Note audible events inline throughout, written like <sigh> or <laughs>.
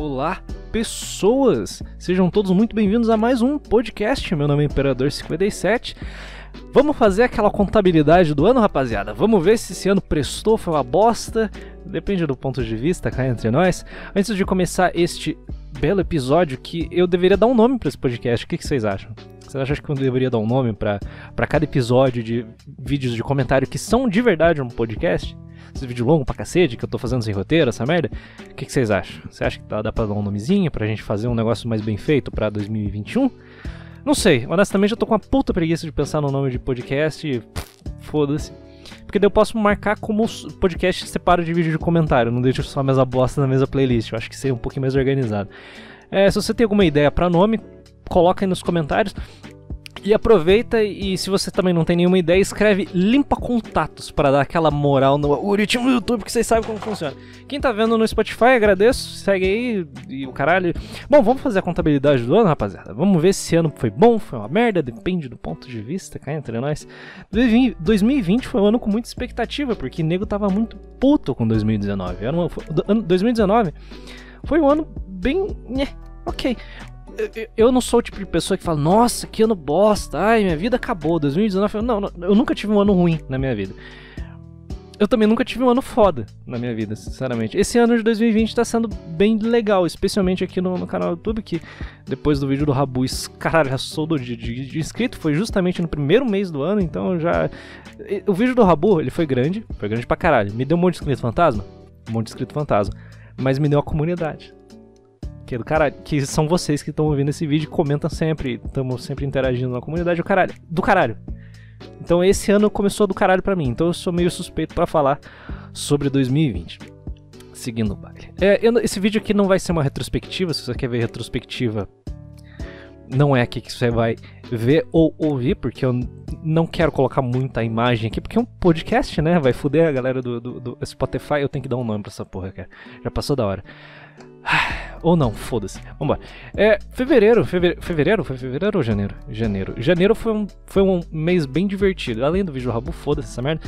Olá, pessoas! Sejam todos muito bem-vindos a mais um podcast. Meu nome é Imperador57. Vamos fazer aquela contabilidade do ano, rapaziada? Vamos ver se esse ano prestou, foi uma bosta. Depende do ponto de vista, cá entre nós. Antes de começar este belo episódio, que eu deveria dar um nome para esse podcast, o que, que vocês acham? Vocês acham que eu deveria dar um nome para cada episódio de vídeos de comentário que são de verdade um podcast? Esse vídeo longo pra cacete que eu tô fazendo sem roteiro, essa merda. O que, que vocês acham? Você acha que dá, dá pra dar um nomezinho pra gente fazer um negócio mais bem feito pra 2021? Não sei, honestamente eu tô com uma puta preguiça de pensar no nome de podcast foda-se. Porque daí eu posso marcar como podcast separado de vídeo de comentário, não deixo só a mesma bosta na mesma playlist. Eu acho que seria um pouquinho mais organizado. É, se você tem alguma ideia para nome, coloca aí nos comentários. E aproveita e se você também não tem nenhuma ideia, escreve limpa contatos para dar aquela moral no algoritmo do YouTube que vocês sabem como funciona. Quem tá vendo no Spotify, agradeço, segue aí e o caralho. Bom, vamos fazer a contabilidade do ano, rapaziada. Vamos ver se esse ano foi bom, foi uma merda, depende do ponto de vista, cá entre nós. 2020 foi um ano com muita expectativa, porque nego tava muito puto com 2019. Era uma, 2019 foi um ano bem. ok eu não sou o tipo de pessoa que fala, nossa, que ano bosta, ai, minha vida acabou, 2019. Não, não, eu nunca tive um ano ruim na minha vida. Eu também nunca tive um ano foda na minha vida, sinceramente. Esse ano de 2020 tá sendo bem legal, especialmente aqui no, no canal do YouTube, que depois do vídeo do Rabu, caralho, já sou do, de, de, inscrito, foi justamente no primeiro mês do ano, então já. O vídeo do Rabu, ele foi grande, foi grande pra caralho. Me deu um monte de inscrito fantasma? Um monte de inscrito fantasma. Mas me deu a comunidade do caralho, que são vocês que estão ouvindo esse vídeo, comentam sempre, estamos sempre interagindo na comunidade, o caralho, do caralho. Então esse ano começou do caralho para mim, então eu sou meio suspeito para falar sobre 2020. Seguindo o baile. É, eu, esse vídeo aqui não vai ser uma retrospectiva, se você quer ver retrospectiva, não é aqui que você vai ver ou ouvir, porque eu não quero colocar muita imagem aqui, porque é um podcast, né? Vai foder a galera do, do, do Spotify, eu tenho que dar um nome pra essa porra, cara. Já passou da hora. Ou não, foda-se. Vambora. É, fevereiro, fevereiro, fevereiro? Foi fevereiro ou janeiro? Janeiro. Janeiro foi um, foi um mês bem divertido. Além do vídeo Rabu, foda-se essa merda.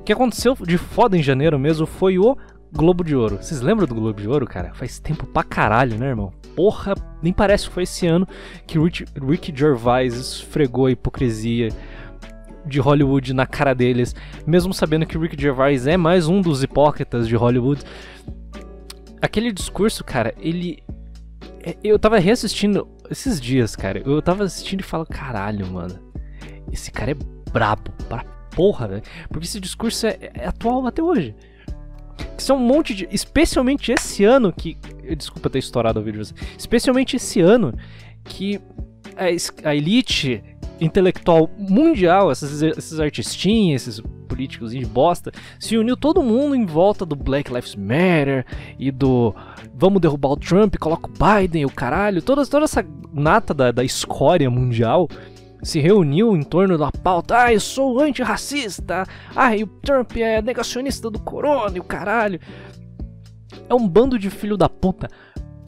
O que aconteceu de foda em janeiro mesmo foi o Globo de Ouro. Vocês lembram do Globo de Ouro, cara? Faz tempo pra caralho, né, irmão? Porra, nem parece que foi esse ano que Rick, Rick Gervais esfregou a hipocrisia de Hollywood na cara deles, mesmo sabendo que Rick Gervais é mais um dos hipócritas de Hollywood aquele discurso, cara, ele. É, eu tava reassistindo esses dias, cara. Eu tava assistindo e falo, caralho, mano. Esse cara é brabo pra porra, velho. Porque esse discurso é, é, atual até hoje. Que são um monte de. Especialmente esse ano que. Desculpa ter estourado o vídeo. Especialmente esse ano que a, a elite intelectual mundial, esses, esses artistinhos, esses políticos de bosta, se uniu todo mundo em volta do Black Lives Matter e do vamos derrubar o Trump, coloca o Biden, o caralho, toda, toda essa nata da, da escória mundial se reuniu em torno da pauta. Ah, eu sou antirracista. Ah, e o Trump é negacionista do corona e o caralho. É um bando de filho da puta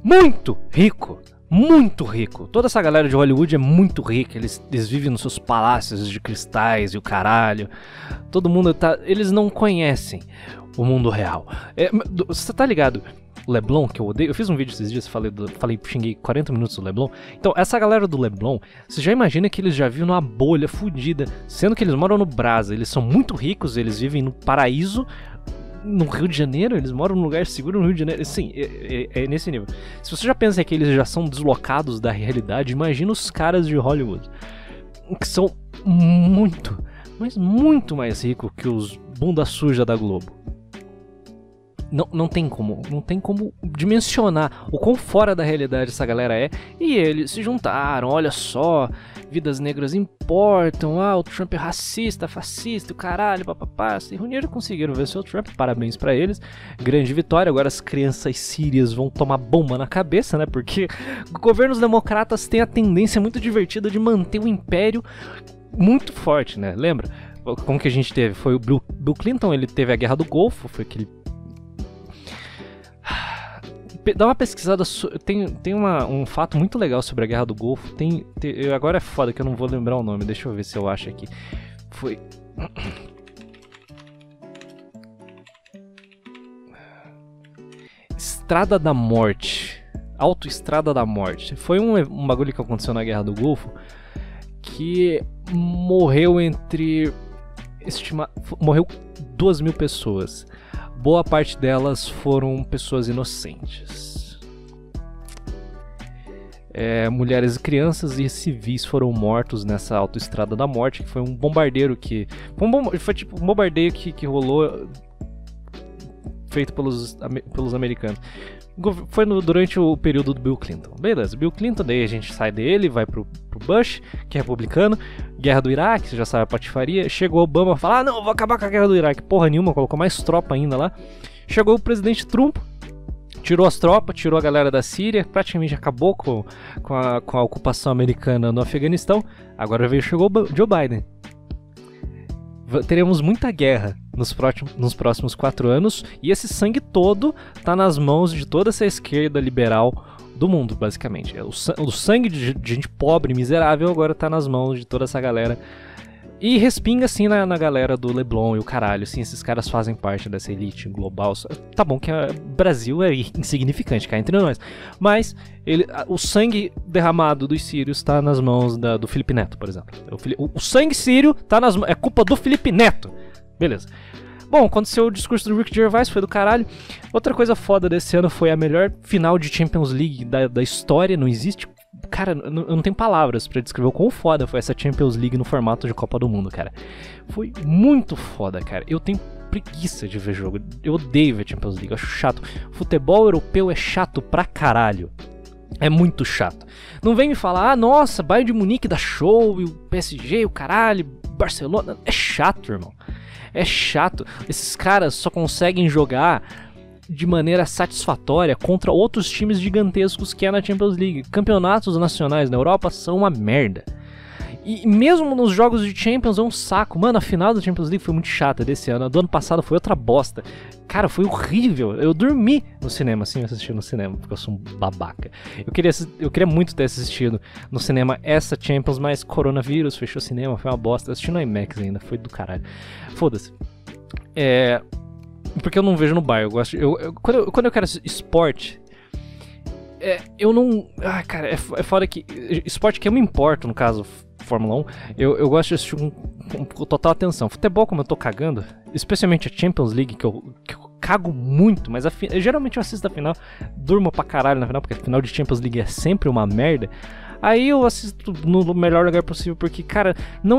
muito rico muito rico. Toda essa galera de Hollywood é muito rica. Eles, eles vivem nos seus palácios de cristais e o caralho. Todo mundo tá. Eles não conhecem o mundo real. É, você tá ligado? Leblon, que eu odeio. Eu fiz um vídeo esses dias, falei, do, falei, xinguei 40 minutos do Leblon. Então, essa galera do Leblon, você já imagina que eles já vivem numa bolha fodida, sendo que eles moram no Brasa, eles são muito ricos, eles vivem no paraíso, no Rio de Janeiro, eles moram num lugar seguro no Rio de Janeiro. Sim, é, é, é, nesse nível. Se você já pensa que eles já são deslocados da realidade, imagina os caras de Hollywood. Que são muito, mas muito mais ricos que os bunda suja da Globo. Não, não tem como, não tem como dimensionar o quão fora da realidade essa galera é. E eles se juntaram, olha só, vidas negras importam, ah, o Trump é racista, fascista, o caralho, papapá. Se reuniram conseguiram vencer o Trump, parabéns para eles. Grande vitória, agora as crianças sírias vão tomar bomba na cabeça, né? Porque governos democratas têm a tendência muito divertida de manter o império muito forte, né? Lembra? Como que a gente teve? Foi o Bill Clinton, ele teve a Guerra do Golfo, foi aquele dá uma pesquisada. Tem, tem uma, um fato muito legal sobre a Guerra do Golfo. Tem, tem, agora é foda que eu não vou lembrar o nome. Deixa eu ver se eu acho aqui. Foi. <clears throat> Estrada da Morte. Autoestrada da Morte. Foi um, um bagulho que aconteceu na Guerra do Golfo que morreu entre. Estima, morreu duas mil pessoas. Boa parte delas foram pessoas inocentes. É, mulheres e crianças e civis foram mortos nessa autoestrada da morte, que foi um bombardeiro que. Foi, um foi tipo um bombardeio que, que rolou feito pelos, pelos americanos. Foi no, durante o período do Bill Clinton. Beleza, Bill Clinton, daí a gente sai dele, vai pro, pro Bush, que é republicano. Guerra do Iraque, você já sabe a patifaria. Chegou Obama falar: ah, não, vou acabar com a guerra do Iraque. Porra nenhuma, colocou mais tropa ainda lá. Chegou o presidente Trump, tirou as tropas, tirou a galera da Síria, praticamente acabou com, com, a, com a ocupação americana no Afeganistão. Agora veio chegou Joe Biden teremos muita guerra nos, próximos, nos próximos quatro anos e esse sangue todo tá nas mãos de toda essa esquerda liberal do mundo, basicamente. O, o sangue de, gente pobre, miserável, agora tá nas mãos de toda essa galera e respinga assim na, na, galera do Leblon e o caralho, assim, esses caras fazem parte dessa elite global. Tá bom que o Brasil é insignificante, cá entre nós. Mas ele, o sangue derramado dos sírios tá nas mãos da, do Felipe Neto, por exemplo. O, o, sangue sírio tá nas é culpa do Felipe Neto. Beleza. Bom, aconteceu o discurso do Rick Gervais, foi do caralho. Outra coisa foda desse ano foi a melhor final de Champions League da, da história. Não existe Cara, eu não tenho palavras para descrever o quão foda foi essa Champions League no formato de Copa do Mundo, cara. Foi muito foda, cara. Eu tenho preguiça de ver jogo. Eu odeio ver Champions League, acho chato. Futebol europeu é chato pra caralho. É muito chato. Não vem me falar, ah, nossa, Bayern de Munique dá show, e o PSG, o caralho, Barcelona. É chato, irmão. É chato. Esses caras só conseguem jogar de maneira satisfatória contra outros times gigantescos que é na Champions League. Campeonatos nacionais na Europa são uma merda. E mesmo nos jogos de Champions é um saco. Mano, a final da Champions League foi muito chata desse ano. A do ano passado foi outra bosta. Cara, foi horrível. Eu dormi no cinema, assim, assistindo no cinema, porque eu sou um babaca. Eu queria, eu queria muito ter assistido no cinema essa Champions, mas coronavírus fechou o cinema, foi uma bosta. Assisti no IMAX ainda, foi do caralho. Foda-se. É, porque eu não vejo no bar. Eu gosto. Eu, eu, quando, eu, quando eu quero esporte. É, eu não. Ah, cara, é, é foda que. Esporte que eu me importo, no caso, Fórmula 1, eu, eu gosto de assistir com, com, com, total atenção. Futebol, como eu tô cagando, especialmente a Champions League, que eu, que eu cago muito, mas a, geralmente eu assisto a final, durmo pra caralho na final, porque a final de Champions League é sempre uma merda. Aí eu assisto no melhor lugar possível, porque, cara, não.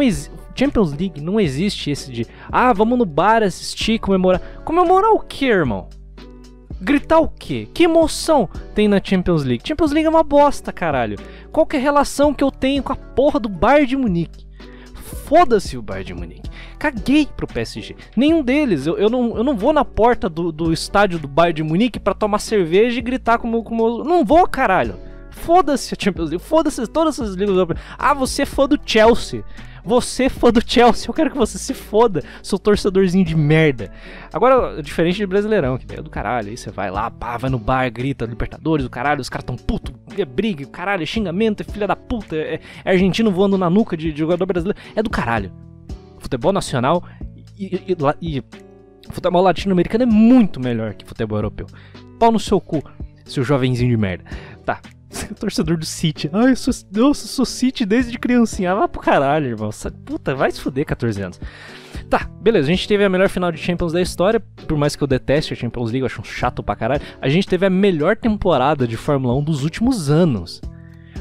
Champions League não existe esse de, ah, vamos no bar assistir, comemorar. Comemorar o que, irmão? Gritar o quê? Que emoção tem na Champions League? Champions League é uma bosta, caralho. Qual que é a relação que eu tenho com a porra do Bayern de Munique? Foda-se o Bayern de Munique. Caguei pro PSG. Nenhum deles. Eu, eu, não, eu não vou na porta do, do estádio do Bayern de Munique para tomar cerveja e gritar como, como. Não vou, caralho. Foda-se a Champions League, foda-se todas essas ligas. Ah, você é fã do Chelsea. Você é fã do Chelsea, eu quero que você se foda, seu torcedorzinho de merda. Agora, diferente de Brasileirão, que é do caralho, aí você vai lá, pá, vai no bar, grita, Libertadores, o caralho, os caras tão puto, é briga, caralho, é xingamento, é filha da puta, é, é argentino voando na nuca de, de, jogador brasileiro. É do caralho. Futebol nacional e, e, e, e futebol latino-americano é muito melhor que futebol europeu. Pau no seu cu, seu jovenzinho de merda. Tá, <laughs> torcedor do City. Ai, eu sou, eu sou City desde criancinha. Ah, vai pro caralho, irmão. Puta, vai se fuder 14 anos. Tá, beleza, a gente teve a melhor final de Champions da história, por mais que eu deteste a Champions League, eu acho um chato pra caralho. A gente teve a melhor temporada de Fórmula 1 dos últimos anos.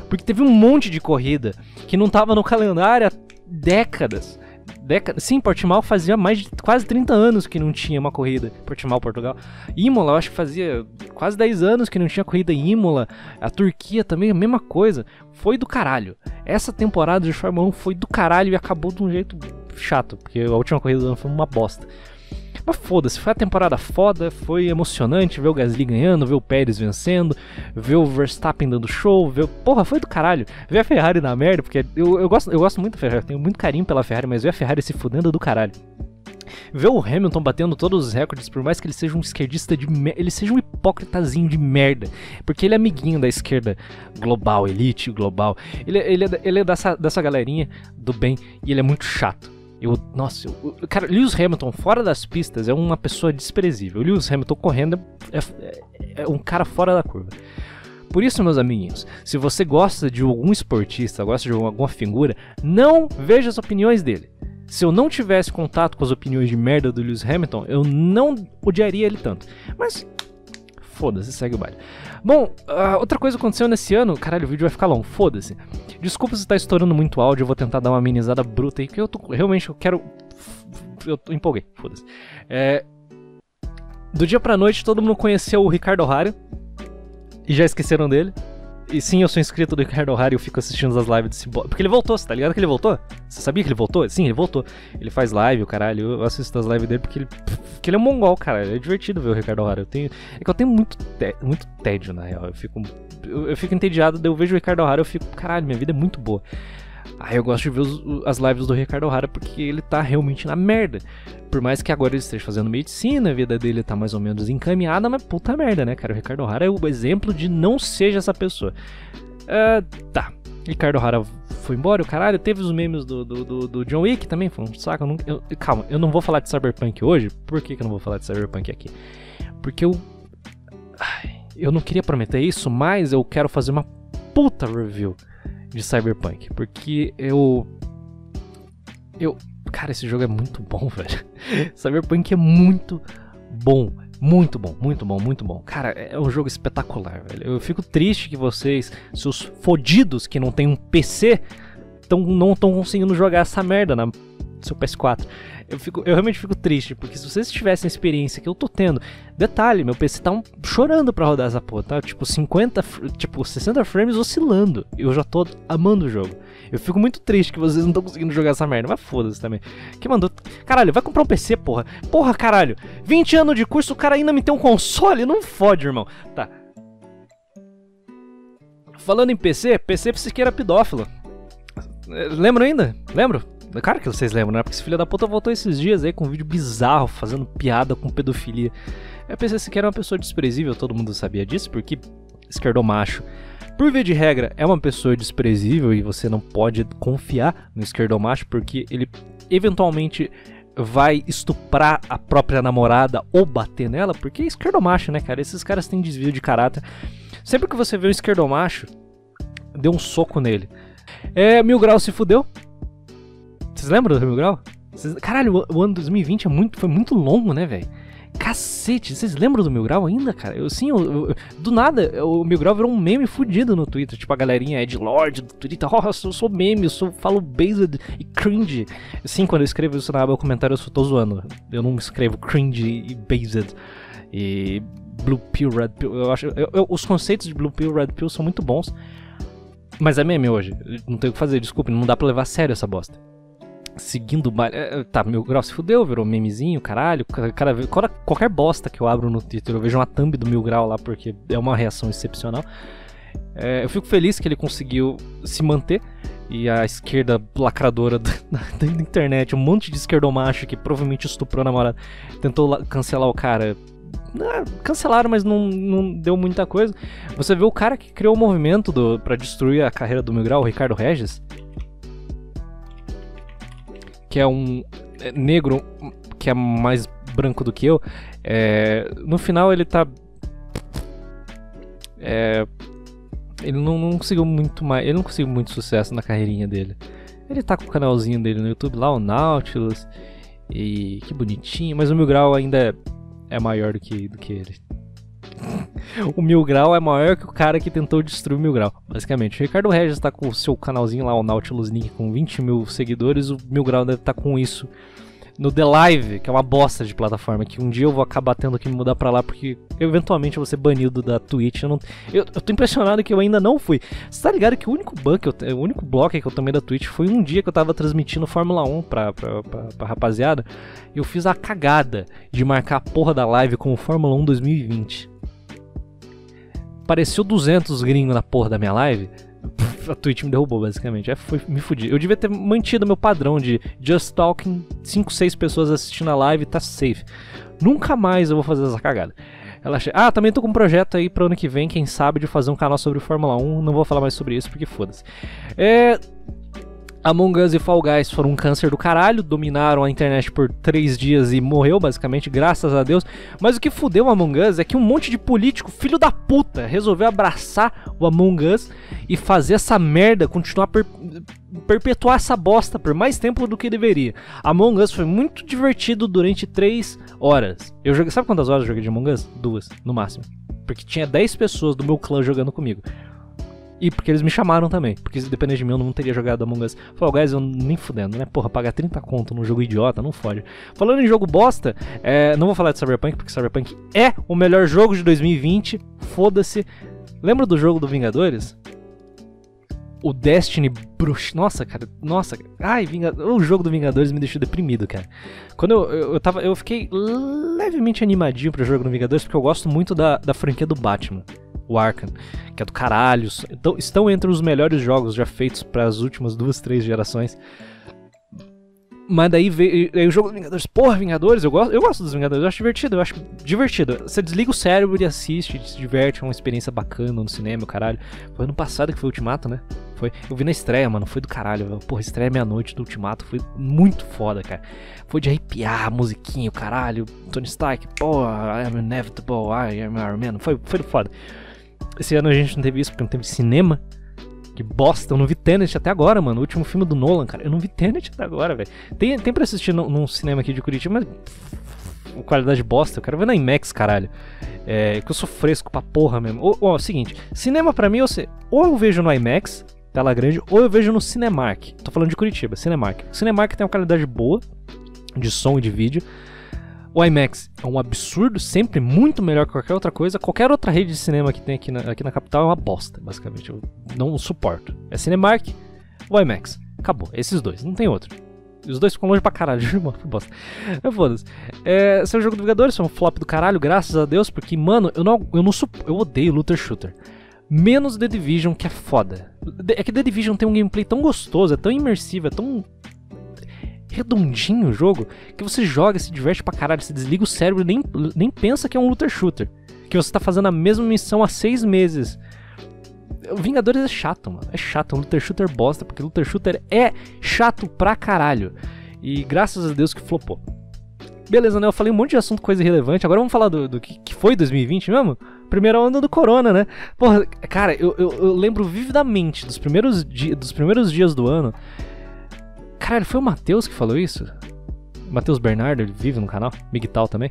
Porque teve um monte de corrida que não tava no calendário há décadas década. Sim, Portimão fazia mais de quase 30 anos que não tinha uma corrida. Portimão, Portugal. Imola, eu acho que fazia quase 10 anos que não tinha corrida em Imola. A Turquia também, a mesma coisa. Foi do caralho. Essa temporada de Fórmula 1 foi do caralho e acabou de um jeito chato, porque a última corrida do ano foi uma bosta. Mas foda-se, foi a temporada foda, foi emocionante ver o Gasly ganhando, ver o Pérez vencendo, ver o Verstappen dando show, ver. Porra, foi do caralho. Ver a Ferrari na merda, porque eu, eu, gosto, eu gosto muito da Ferrari, tenho muito carinho pela Ferrari, mas ver a Ferrari se fudendo do caralho. Ver o Hamilton batendo todos os recordes, por mais que ele seja um esquerdista de merda, ele seja um hipócritazinho de merda, porque ele é amiguinho da esquerda global, elite global. Ele, ele, é, ele é dessa, dessa galerinha do bem e ele é muito chato. Eu, nossa, eu, cara, Lewis Hamilton fora das pistas é uma pessoa desprezível. Lewis Hamilton correndo é, é, é um cara fora da curva. Por isso, meus amiguinhos, se você gosta de algum esportista, gosta de alguma figura, não veja as opiniões dele. Se eu não tivesse contato com as opiniões de merda do Lewis Hamilton, eu não odiaria ele tanto. Mas foda-se, segue o baile. Bom, uh, outra coisa aconteceu nesse ano, caralho, o vídeo vai ficar longo, foda-se. Desculpa se tá estourando muito áudio, eu vou tentar dar uma amenizada bruta aí, porque eu tô, realmente eu quero. Eu tô, empolguei, foda-se. É, do dia pra noite, todo mundo conheceu o Ricardo O'Hara e já esqueceram dele. E sim, eu sou inscrito do Ricardo O'Hara e eu fico assistindo as lives desse Porque ele voltou, você tá ligado que ele voltou? Você sabia que ele voltou? Sim, ele voltou. Ele faz live, o caralho. Eu assisto as lives dele porque ele. Porque ele é um mongol, cara. É divertido ver o Ricardo O'Hara. Eu tenho. É que eu tenho muito, muito tédio, na real. Eu fico. Eu, eu fico entediado, eu vejo o Ricardo O'Hara eu fico, caralho, minha vida é muito boa. Aí eu gosto de ver os, as lives do Ricardo O'Hara porque ele tá realmente na merda. Por mais que agora ele esteja fazendo medicina, a vida dele tá mais ou menos encaminhada, mas puta merda, né, cara? O Ricardo O'Hara é o exemplo de não seja essa pessoa. Uh, tá. Ricardo O'Hara foi embora, o caralho. Teve os memes do, do, do, do John Wick também, foi um saco. Eu não, eu, calma, eu não vou falar de Cyberpunk hoje. Por que, que eu não vou falar de Cyberpunk aqui? Porque eu. Eu não queria prometer isso, mas eu quero fazer uma puta review de Cyberpunk. Porque eu. Eu. Cara, esse jogo é muito bom, <laughs> velho. Cyberpunk é muito bom. Muito bom, muito bom, muito bom. Cara, é um jogo espetacular, velho. Eu fico triste que vocês, seus fodidos que não tem um PC, tão, não estão conseguindo jogar essa merda na seu PS4. Eu, fico, eu realmente fico triste, porque se vocês tivessem a experiência que eu tô tendo, detalhe, meu PC tá um, chorando pra rodar essa porra, tá? Tipo, 50, tipo, 60 frames oscilando. Eu já tô amando o jogo. Eu fico muito triste que vocês não estão conseguindo jogar essa merda, mas foda-se também. Que mandou. Caralho, vai comprar um PC, porra. Porra, caralho. 20 anos de curso, o cara ainda me tem um console? Não fode, irmão. Tá. Falando em PC, PC psiqueira pedófilo. Lembram ainda? Lembro? Cara que vocês lembram, né? Porque esse filho da puta voltou esses dias aí com um vídeo bizarro, fazendo piada com pedofilia. Eu pensei que era uma pessoa desprezível, todo mundo sabia disso, porque esquerdomacho. Por via de regra, é uma pessoa desprezível e você não pode confiar no esquerdomacho, porque ele eventualmente vai estuprar a própria namorada ou bater nela, porque é esquerdomacho, né, cara? Esses caras têm desvio de caráter. Sempre que você vê um esquerdomacho, dê um soco nele. É, Mil Grau se fudeu, vocês lembram do Mil Grau? Caralho, o ano 2020 é muito, foi muito longo, né, velho? Cacete, vocês lembram do Mil Grau ainda, cara? Eu sim, eu, eu, do nada, o Mil Grau virou um meme fudido no Twitter. Tipo, a galerinha Ed Lord do Twitter, oh, eu sou, sou meme, eu sou, falo based e cringe. Sim, quando eu escrevo isso na aba comentário, eu só tô zoando. Eu não escrevo cringe e based. E Blue Pill, Red Pill. Eu acho, eu, os conceitos de Blue Pill, Red Pill são muito bons. Mas é meme hoje. Não tem o que fazer, desculpe, não dá pra levar a sério essa bosta seguindo o baile. É, é, tá, meu grau se fudeu, virou memezinho, caralho. Cara, qualquer bosta que eu abro no Twitter, eu vejo uma thumb do mil grau lá, porque é uma reação excepcional. É, eu fico feliz que ele conseguiu se manter. E a esquerda lacradora <laughs> da, da internet, um monte de esquerdomacho que provavelmente estuprou a namorada, tentou cancelar o cara. cancelaram, mas não, não deu muita coisa. Você vê o cara que criou o movimento do, para destruir a carreira do Mil Grau, o Ricardo Regis que é um é, negro que é mais branco do que eu, é, no final ele tá. É, ele não, não, conseguiu muito mais. Ele não conseguiu muito sucesso na carreirinha dele. Ele tá com o canalzinho dele no YouTube lá, o Nautilus. E que bonitinho, mas o Mil Grau ainda é, é maior do que, do que ele o Mil Grau é maior que o cara que tentou destruir o Mil Grau, basicamente. O Ricardo Regis tá com o seu canalzinho lá, o Nautilus Link, com 20 mil seguidores. O Mil Grau deve estar tá com isso no The Live, que é uma bosta de plataforma, que um dia eu vou acabar tendo que me mudar pra lá, porque eventualmente eu vou ser banido da Twitch. Eu, não, eu, eu tô impressionado que eu ainda não fui. Você tá ligado que o único ban que eu, o único bloco que eu tomei da Twitch foi um dia que eu tava transmitindo Fórmula 1 pra, pra, pra, pra rapaziada, e eu fiz a cagada de marcar a porra da live como Fórmula 1 2020 apareceu 200 gringos na porra da minha live, a Twitch me derrubou, basicamente. É, foi, me fudi. Eu devia ter mantido meu padrão de just talking, 5, 6 pessoas assistindo a live, tá safe. Nunca mais eu vou fazer essa cagada. Ela Ah, também tô com um projeto aí pro ano que vem, quem sabe, de fazer um canal sobre Fórmula 1. Não vou falar mais sobre isso porque foda-se. É. Among Us e Fall Guys foram um câncer do caralho, dominaram a internet por três dias e morreu, basicamente, graças a Deus. Mas o que fudeu o Among Us é que um monte de político, filho da puta, resolveu abraçar o Among Us e fazer essa merda continuar per perpetuar essa bosta por mais tempo do que deveria. Among Us foi muito divertido durante três horas. Eu joguei, sabe quantas horas eu joguei de Among Us? Duas, no máximo. Porque tinha 10 pessoas do meu clã jogando comigo. E porque eles me chamaram também. Porque se depender de mim, eu não teria jogado Among Us. Fall Guys, eu nem fudendo, né? Porra, pagar 30 conto num jogo idiota, não fode. Falando em jogo bosta, é, não vou falar de Cyberpunk, porque Cyberpunk é o melhor jogo de 2020. Foda-se. Lembra do jogo do Vingadores? O Destiny Bruxa. Nossa, cara. Nossa. Ai, o jogo do Vingadores me deixou deprimido, cara. Quando eu, eu, eu tava. Eu fiquei levemente animadinho pro jogo do Vingadores, porque eu gosto muito da, da franquia do Batman o Arkham, que é do caralho. Então, estão entre os melhores jogos já feitos para as últimas duas, três gerações. Mas daí veio, o jogo dos Vingadores. Porra, Vingadores, eu gosto, eu gosto dos Vingadores, eu acho divertido, eu acho divertido. Você desliga o cérebro e assiste, se diverte, é uma experiência bacana no cinema, caralho. Foi ano passado que foi o Ultimato, né? Foi, eu vi na estreia, mano, foi do caralho. Porra, estreia meia-noite do Ultimato, foi muito foda, cara. Foi de arrepiar a musiquinha, o caralho. Tony Stark, porra, I am inevitable, I am Iron Man. Foi, foi foda. Esse ano a gente não teve isso porque não teve cinema. Que bosta, eu não vi Tenet até agora, mano. O último filme do Nolan, cara. Eu não vi Tenet até agora, velho. Tem, tem pra assistir no, num cinema aqui de Curitiba, mas. Qualidade bosta, eu quero ver na IMAX, caralho. É, que eu sou fresco pra porra mesmo. Ó, ó seguinte, cinema pra mim, você, ou eu vejo no IMAX, tela grande, ou eu vejo no Cinemark. Tô falando de Curitiba, Cinemark. O Cinemark tem uma qualidade boa de som e de vídeo. O IMAX é um absurdo, sempre muito melhor que qualquer outra coisa. Qualquer outra rede de cinema que tem aqui na, aqui na capital é uma bosta, basicamente. Eu não suporto. É Cinemark, o IMAX. Acabou. Esses dois, não tem outro. Os dois ficam longe pra caralho, <laughs> mano, que bosta. É foda-se. É, esse é jogo do Vingadores, foi um flop do caralho, graças a Deus, porque, mano, eu não, eu não eu odeio Looter Shooter. Menos The Division, que é foda. É que The Division tem um gameplay tão gostoso, é tão imersivo, é tão redondinho o jogo que você joga, se diverte pra caralho, você desliga o cérebro e nem, nem pensa que é um looter shooter. Que você tá fazendo a mesma missão há seis meses. O Vingadores é chato, mano. É chato, é um looter shooter bosta, porque looter shooter é chato pra caralho. E graças a Deus que flopou. Beleza, né? Eu falei um monte de assunto, coisa irrelevante. Agora vamos falar do, do que, que foi 2020 mesmo? Primeira onda do Corona, né? Porra, cara, eu, eu, eu lembro vividamente dos primeiros, dos primeiros dias do ano Caralho, foi o Matheus que falou isso? Matheus Bernardo, ele vive no canal, Migtal também.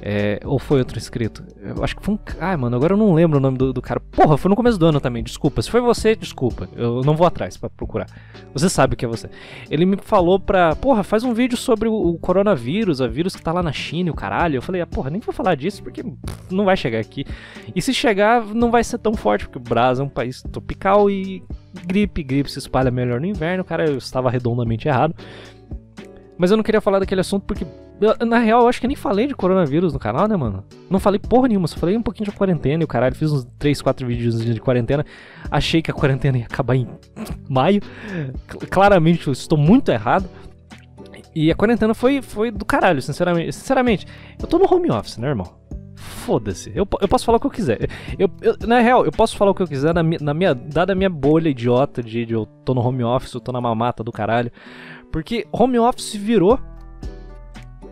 É, ou foi outro inscrito? Eu acho que foi um. Ah, mano, agora eu não lembro o nome do, do, cara. Porra, foi no começo do ano também, desculpa. Se foi você, desculpa. Eu não vou atrás para procurar. Você sabe que é você. Ele me falou pra. Porra, faz um vídeo sobre o, o coronavírus, o vírus que tá lá na China e o caralho. Eu falei, ah, porra, nem vou falar disso porque não vai chegar aqui. E se chegar, não vai ser tão forte, porque o Brasil é um país tropical e gripe, gripe se espalha melhor no inverno, cara, eu estava redondamente errado. Mas eu não queria falar daquele assunto porque, na real, eu acho que nem falei de coronavírus no canal, né, mano? Não falei porra nenhuma, só falei um pouquinho de quarentena e o caralho, fiz uns 3, 4 vídeos de quarentena. Achei que a quarentena ia acabar em maio. Claramente eu estou muito errado. E a quarentena foi, foi do caralho, sinceramente. Sinceramente, eu tô no home office, né, irmão? Foda-se. Eu, eu posso falar o que eu quiser. Eu, eu, na real, eu posso falar o que eu quiser na, na minha, dada a minha bolha idiota de, de eu tô no home office, eu tô na mamata do caralho. Porque home office virou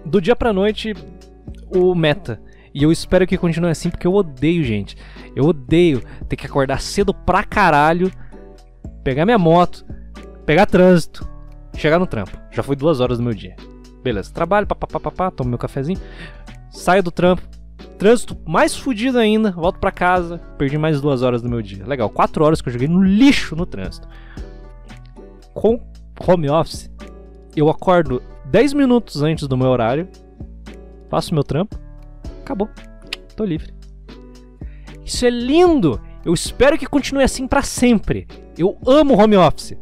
do dia pra noite o meta. E eu espero que continue assim, porque eu odeio, gente. Eu odeio ter que acordar cedo pra caralho, pegar minha moto, pegar trânsito, chegar no trampo. Já foi duas horas do meu dia. Beleza, trabalho, papapá, tomo meu cafezinho, saio do trampo, Trânsito mais fudido ainda, volto para casa, perdi mais duas horas do meu dia. Legal, quatro horas que eu joguei no lixo no trânsito. Com home office, eu acordo 10 minutos antes do meu horário, faço meu trampo, acabou, tô livre. Isso é lindo! Eu espero que continue assim para sempre. Eu amo home office.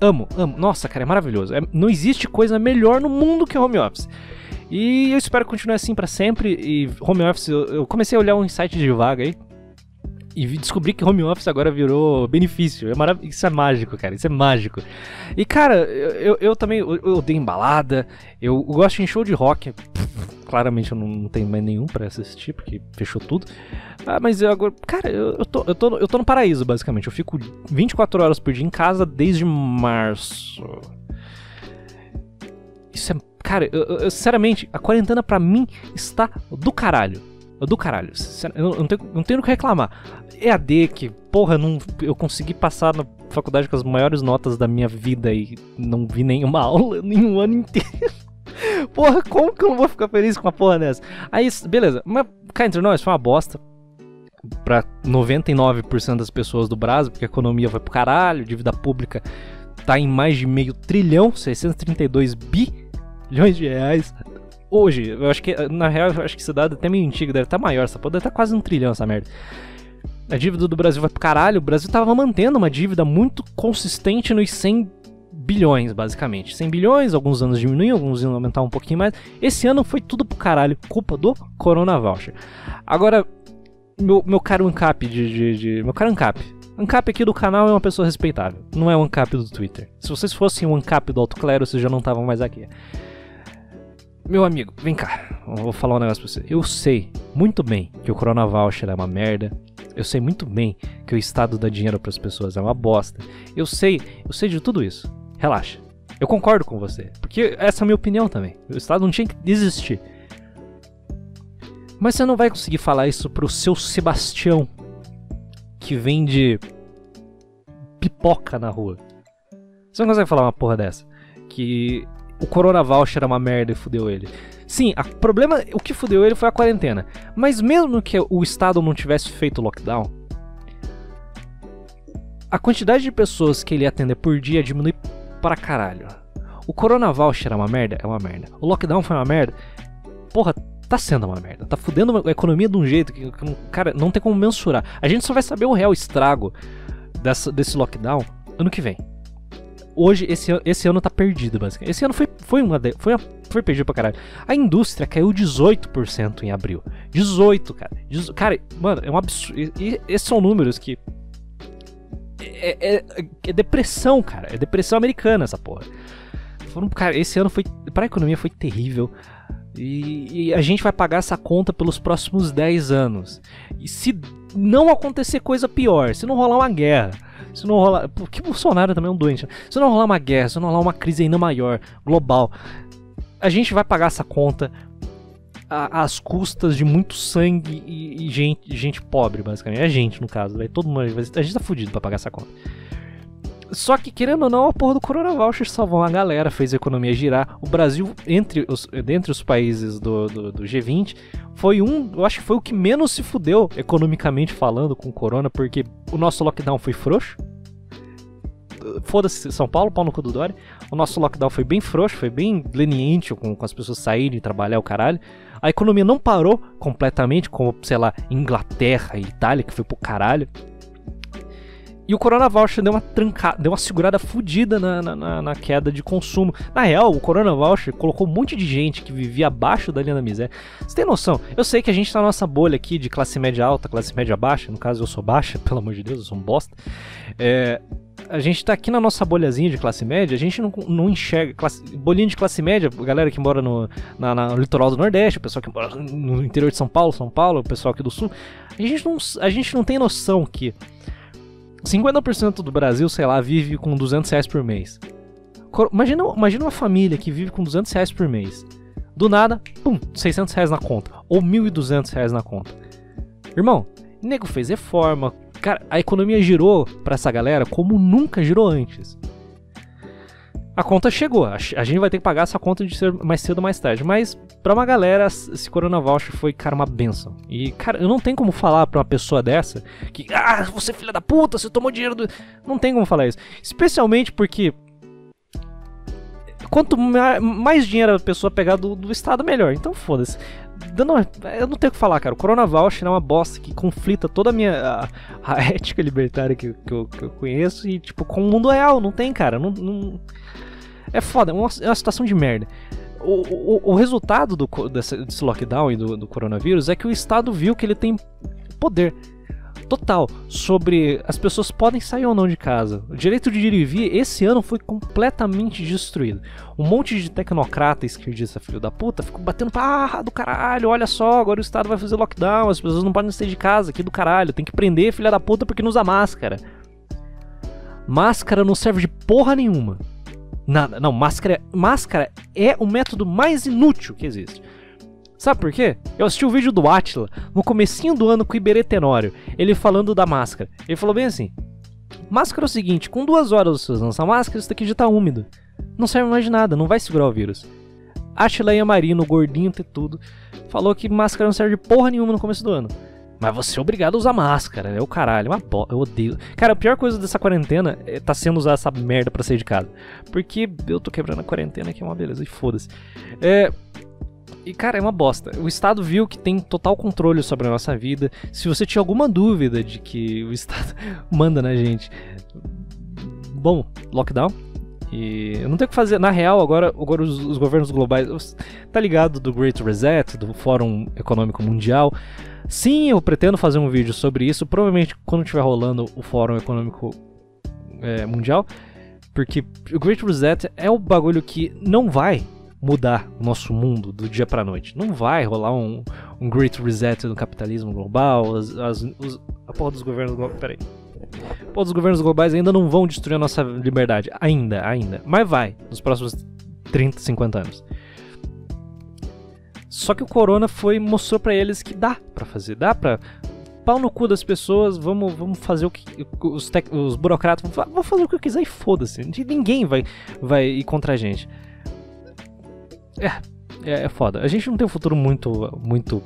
Amo, amo. Nossa, cara, é maravilhoso. É, não existe coisa melhor no mundo que home office. E eu espero continuar assim para sempre. E home office, eu comecei a olhar um site de vaga aí. E descobri que home office agora virou benefício. É marav isso é mágico, cara. Isso é mágico. E, cara, eu, eu, também eu, eu odeio embalada. Eu, eu gosto de show de rock. claramente eu não, não tenho mais nenhum para assistir, porque fechou tudo. Ah, mas eu agora. Cara, eu, eu, tô, eu, tô, eu tô no paraíso, basicamente. Eu fico 24 horas por dia em casa desde março. Isso é. Cara, eu, eu, sinceramente, a quarentena pra mim está do caralho. Do caralho. Eu não tenho, não tenho o que reclamar. EAD, que, porra, não, eu consegui passar na faculdade com as maiores notas da minha vida e não vi nenhuma <laughs> aula em um ano inteiro. <laughs> Porra, como que eu não vou ficar feliz com uma porra dessa? Aí, beleza, mas cá entre nós, foi uma bosta. Pra 99% das pessoas do Brasil, porque a economia vai pro caralho, dívida pública tá em mais de meio trilhão, 632 bilhões de reais. Hoje, eu acho que, na real, eu acho que esse dado até meio antigo, deve estar tá maior, essa porra deve estar tá quase um trilhão essa merda. A dívida do Brasil vai pro caralho, o Brasil tava mantendo uma dívida muito consistente nos 100 bilhões, basicamente. 100 bilhões, alguns anos diminuíam, alguns iam aumentar um pouquinho mais. Esse ano foi tudo pro caralho, culpa do Corona Voucher. Agora, meu, meu caro Ancap de, de, de, Meu caro Ancap. Ancap aqui do canal é uma pessoa respeitável. Não é o Ancap do Twitter. Se vocês fossem o Ancap do Alto Clero, vocês já não estavam mais aqui. Meu amigo, vem cá. Eu vou falar um negócio pra você. Eu sei muito bem que o Corona Voucher é uma merda. Eu sei muito bem que o Estado dá dinheiro para as pessoas é uma bosta. Eu sei, eu sei de tudo isso. Relaxa. Eu concordo com você. Porque essa é a minha opinião também. O Estado não tinha que existir. Mas você não vai conseguir falar isso pro seu Sebastião que vende pipoca na rua. Você não consegue falar uma porra dessa. Que o Corona Voucher é uma merda e fudeu ele. Sim, o problema, o que fudeu ele foi a quarentena. Mas mesmo que o Estado não tivesse feito lockdown, a quantidade de pessoas que ele ia atender por dia diminui para caralho. O Corona Voucher é uma merda? É uma merda. O lockdown foi uma merda? Porra, tá sendo uma merda. Tá fudendo a economia de um jeito que, cara, não tem como mensurar. A gente só vai saber o real estrago dessa, desse lockdown ano que vem. Hoje, esse, esse ano tá perdido, basicamente. Esse ano foi, foi, uma, foi, uma, foi perdido pra caralho. A indústria caiu 18% em abril. 18, cara. cara, mano, é um absurdo. E, esses são números que é, é, é, depressão, cara. É depressão americana essa porra. Foram, cara, esse ano foi. Pra economia foi terrível. E, e, a gente vai pagar essa conta pelos próximos 10 anos. E se não acontecer coisa pior, se não rolar uma guerra, se não rolar. Porque Bolsonaro também é um doente. Né? Se não rolar uma guerra, se não rolar uma crise ainda maior, global, a gente vai pagar essa conta às custas de muito sangue e, e, gente, gente pobre, basicamente. É gente, no caso. Véio. Todo mundo, a gente tá fudido pra pagar essa conta. Só que, querendo ou não, a porra do Corona Voucher salvou uma galera, fez a economia girar. O Brasil, entre os, dentre os países do, do, do, G20, foi um, eu acho que foi o que menos se fudeu, economicamente falando, com o Corona, porque o nosso lockdown foi frouxo. Foda-se São Paulo, pau no cu do Dória. O nosso lockdown foi bem frouxo, foi bem leniente com, com as pessoas saírem e trabalhar o caralho. A economia não parou completamente, como, sei lá, Inglaterra e Itália, que foi pro caralho. E o Corona Voucher deu uma trancada, deu uma segurada fodida na, na, na, queda de consumo. Na real, o Corona Voucher colocou um monte de gente que vivia abaixo da linha da miséria. Você tem noção? Eu sei que a gente tá na nossa bolha aqui de classe média alta, classe média baixa. No caso, eu sou baixa, <laughs> pelo amor de Deus, eu sou um bosta. É, a gente tá aqui na nossa bolhazinha de classe média, a gente não, não enxerga. Classe, bolinha de classe média, galera que mora no, na, na, no litoral do Nordeste, o pessoal que mora no interior de São Paulo, São Paulo, o pessoal aqui do Sul. A gente não, a gente não tem noção que 50% do Brasil, sei lá, vive com 200 reais por mês. Imagina, imagina uma família que vive com 200 reais por mês. Do nada, pum, 600 reais na conta. Ou 1.200 reais na conta. Irmão, nego fez reforma, Cara, a economia girou para essa galera como nunca girou antes. A conta chegou, a gente vai ter que pagar essa conta de ser mais cedo ou mais tarde, mas para uma galera esse Corona Voucher foi, cara, uma benção. E, cara, eu não tenho como falar pra uma pessoa dessa que, ah, você é filha da puta, você tomou dinheiro do. Não tem como falar isso. Especialmente porque quanto mais dinheiro a pessoa pegar do, do Estado, melhor. Então foda-se dando uma, eu não tenho o que falar, cara. O Corona Voucher é uma bosta que conflita toda a minha a, a <laughs> ética libertária que, que, eu, que, eu, conheço e, tipo, com o mundo real. Não tem, cara. Não, não... É foda, é uma, é uma situação de merda. O, o, o resultado do, desse, desse lockdown e do, do coronavírus é que o Estado viu que ele tem poder total sobre as pessoas podem sair ou não de casa. O direito de ir e vir esse ano foi completamente destruído. Um monte de tecnocrata esquerdista filho da puta ficou batendo ah, do caralho, olha só, agora o Estado vai fazer lockdown, as pessoas não podem sair de casa aqui do caralho, tem que prender filha da puta porque não usa máscara. Máscara não serve de porra nenhuma. Nada, não, máscara, máscara é o método mais inútil que existe. Sabe por quê? Eu assisti o um vídeo do Atila no comecinho do ano com o Iberê Tenório, ele falando da máscara. Ele falou bem assim: Máscara é o seguinte, com duas horas você essa máscara, isso daqui já tá úmido. Não serve mais de nada, não vai segurar o vírus. Atila Marino, gordinho, ter tudo, falou que máscara não serve de porra nenhuma no começo do ano. Mas você é obrigado a usar máscara, é o caralho, é uma bo... eu odeio. Cara, a pior coisa dessa quarentena é tá sendo usar essa merda pra sair de casa. Porque eu tô quebrando a quarentena, que é uma beleza, e foda-se. É, e, cara, é uma bosta. O Estado viu que tem total controle sobre a nossa vida. Se você tinha alguma dúvida de que o Estado <laughs> manda na gente. Bom, lockdown. E eu não tenho o que fazer. Na real, agora, agora os, os governos globais. Tá ligado do Great Reset, do Fórum Econômico Mundial. Sim, eu pretendo fazer um vídeo sobre isso. Provavelmente quando estiver rolando o Fórum Econômico é, Mundial. Porque o Great Reset é o bagulho que não vai mudar o nosso mundo do dia para noite. Não vai rolar um, um Great Reset no capitalismo global, as, as, os, a porra dos governos globais. Peraí. Porra dos governos globais ainda não vão destruir a nossa liberdade. Ainda, ainda. Mas vai, nos próximos 30, 50 anos. Só que o Corona foi mostrou para eles que dá para fazer, dá para pau no cu das pessoas, vamos, vamos fazer o que os, tec, os burocratas vão fazer o que eu quiser e foda-se. Ninguém vai vai ir contra a gente. É, é, é foda. A gente não tem um futuro muito, muito,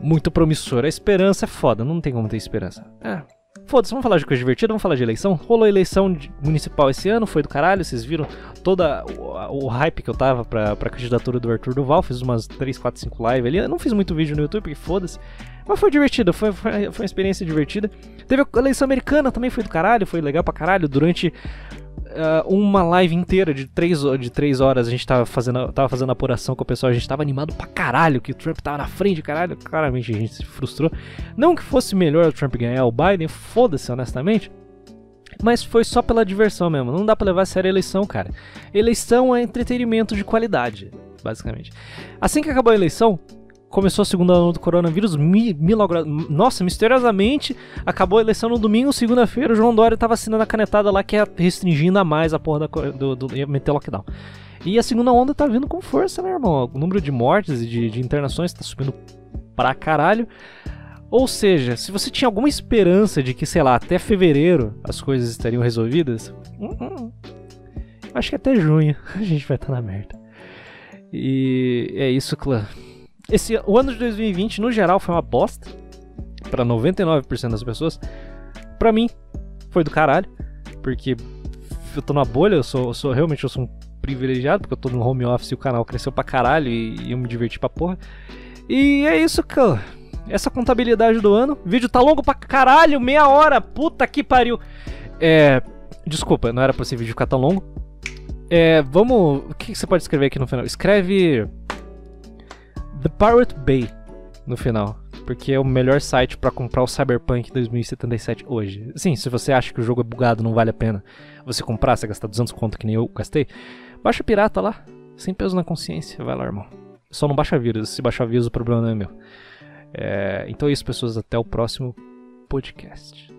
muito promissor. A esperança é foda, não tem como ter esperança. É. Foda-se, vamos falar de coisa divertida, vamos falar de eleição. Rolou eleição municipal esse ano, foi do caralho, vocês viram toda o, o hype que eu tava pra, pra candidatura do Arthur Duval, fiz umas 3, 4, 5 lives ali. Eu não fiz muito vídeo no YouTube, porque foda-se. Mas foi divertido, foi, foi, foi uma experiência divertida. Teve a eleição americana, também foi do caralho, foi legal pra caralho. Durante uh, uma live inteira de três, de três horas a gente tava fazendo, tava fazendo apuração com o pessoal, a gente tava animado pra caralho que o Trump tava na frente, caralho. Claramente a gente se frustrou. Não que fosse melhor o Trump ganhar o Biden, foda-se, honestamente. Mas foi só pela diversão mesmo. Não dá pra levar a sério a eleição, cara. Eleição é entretenimento de qualidade, basicamente. Assim que acabou a eleição, começou a segunda onda do coronavírus, mi, milagra... nossa, misteriosamente, acabou a eleição no domingo, segunda-feira, o João Dória tava assinando a canetada lá que é restringindo a mais a porra da, do, do, ia meter lockdown. E a segunda onda tá vindo com força, né, irmão? O número de mortes e de, de internações tá subindo pra caralho. Ou seja, se você tinha alguma esperança de que, sei lá, até fevereiro as coisas estariam resolvidas, hum, hum, acho que até junho <laughs> a gente vai estar tá na merda. E é isso, clã. Esse, o ano de 2020, no geral, foi uma bosta. Pra 99% das pessoas. Pra mim, foi do caralho. Porque eu tô na bolha, eu sou, eu sou realmente eu sou um privilegiado, porque eu tô no home office e o canal cresceu pra caralho e, e eu me diverti pra porra. E é isso, cara. Essa contabilidade do ano. O vídeo tá longo pra caralho, meia hora. Puta que pariu. É. Desculpa, não era pra esse vídeo ficar tão longo. É, vamos. O que você pode escrever aqui no final? Escreve The Pirate Bay no final. Porque é o melhor site para comprar o Cyberpunk 2077 hoje. Sim, se você acha que o jogo é bugado, não vale a pena você comprar, você gastar 200 conto que nem eu gastei, baixa pirata lá, sem peso na consciência, vai lá, irmão. Só não baixa vírus, se baixar vírus o problema não é meu. É, então é isso, pessoas, até o próximo podcast.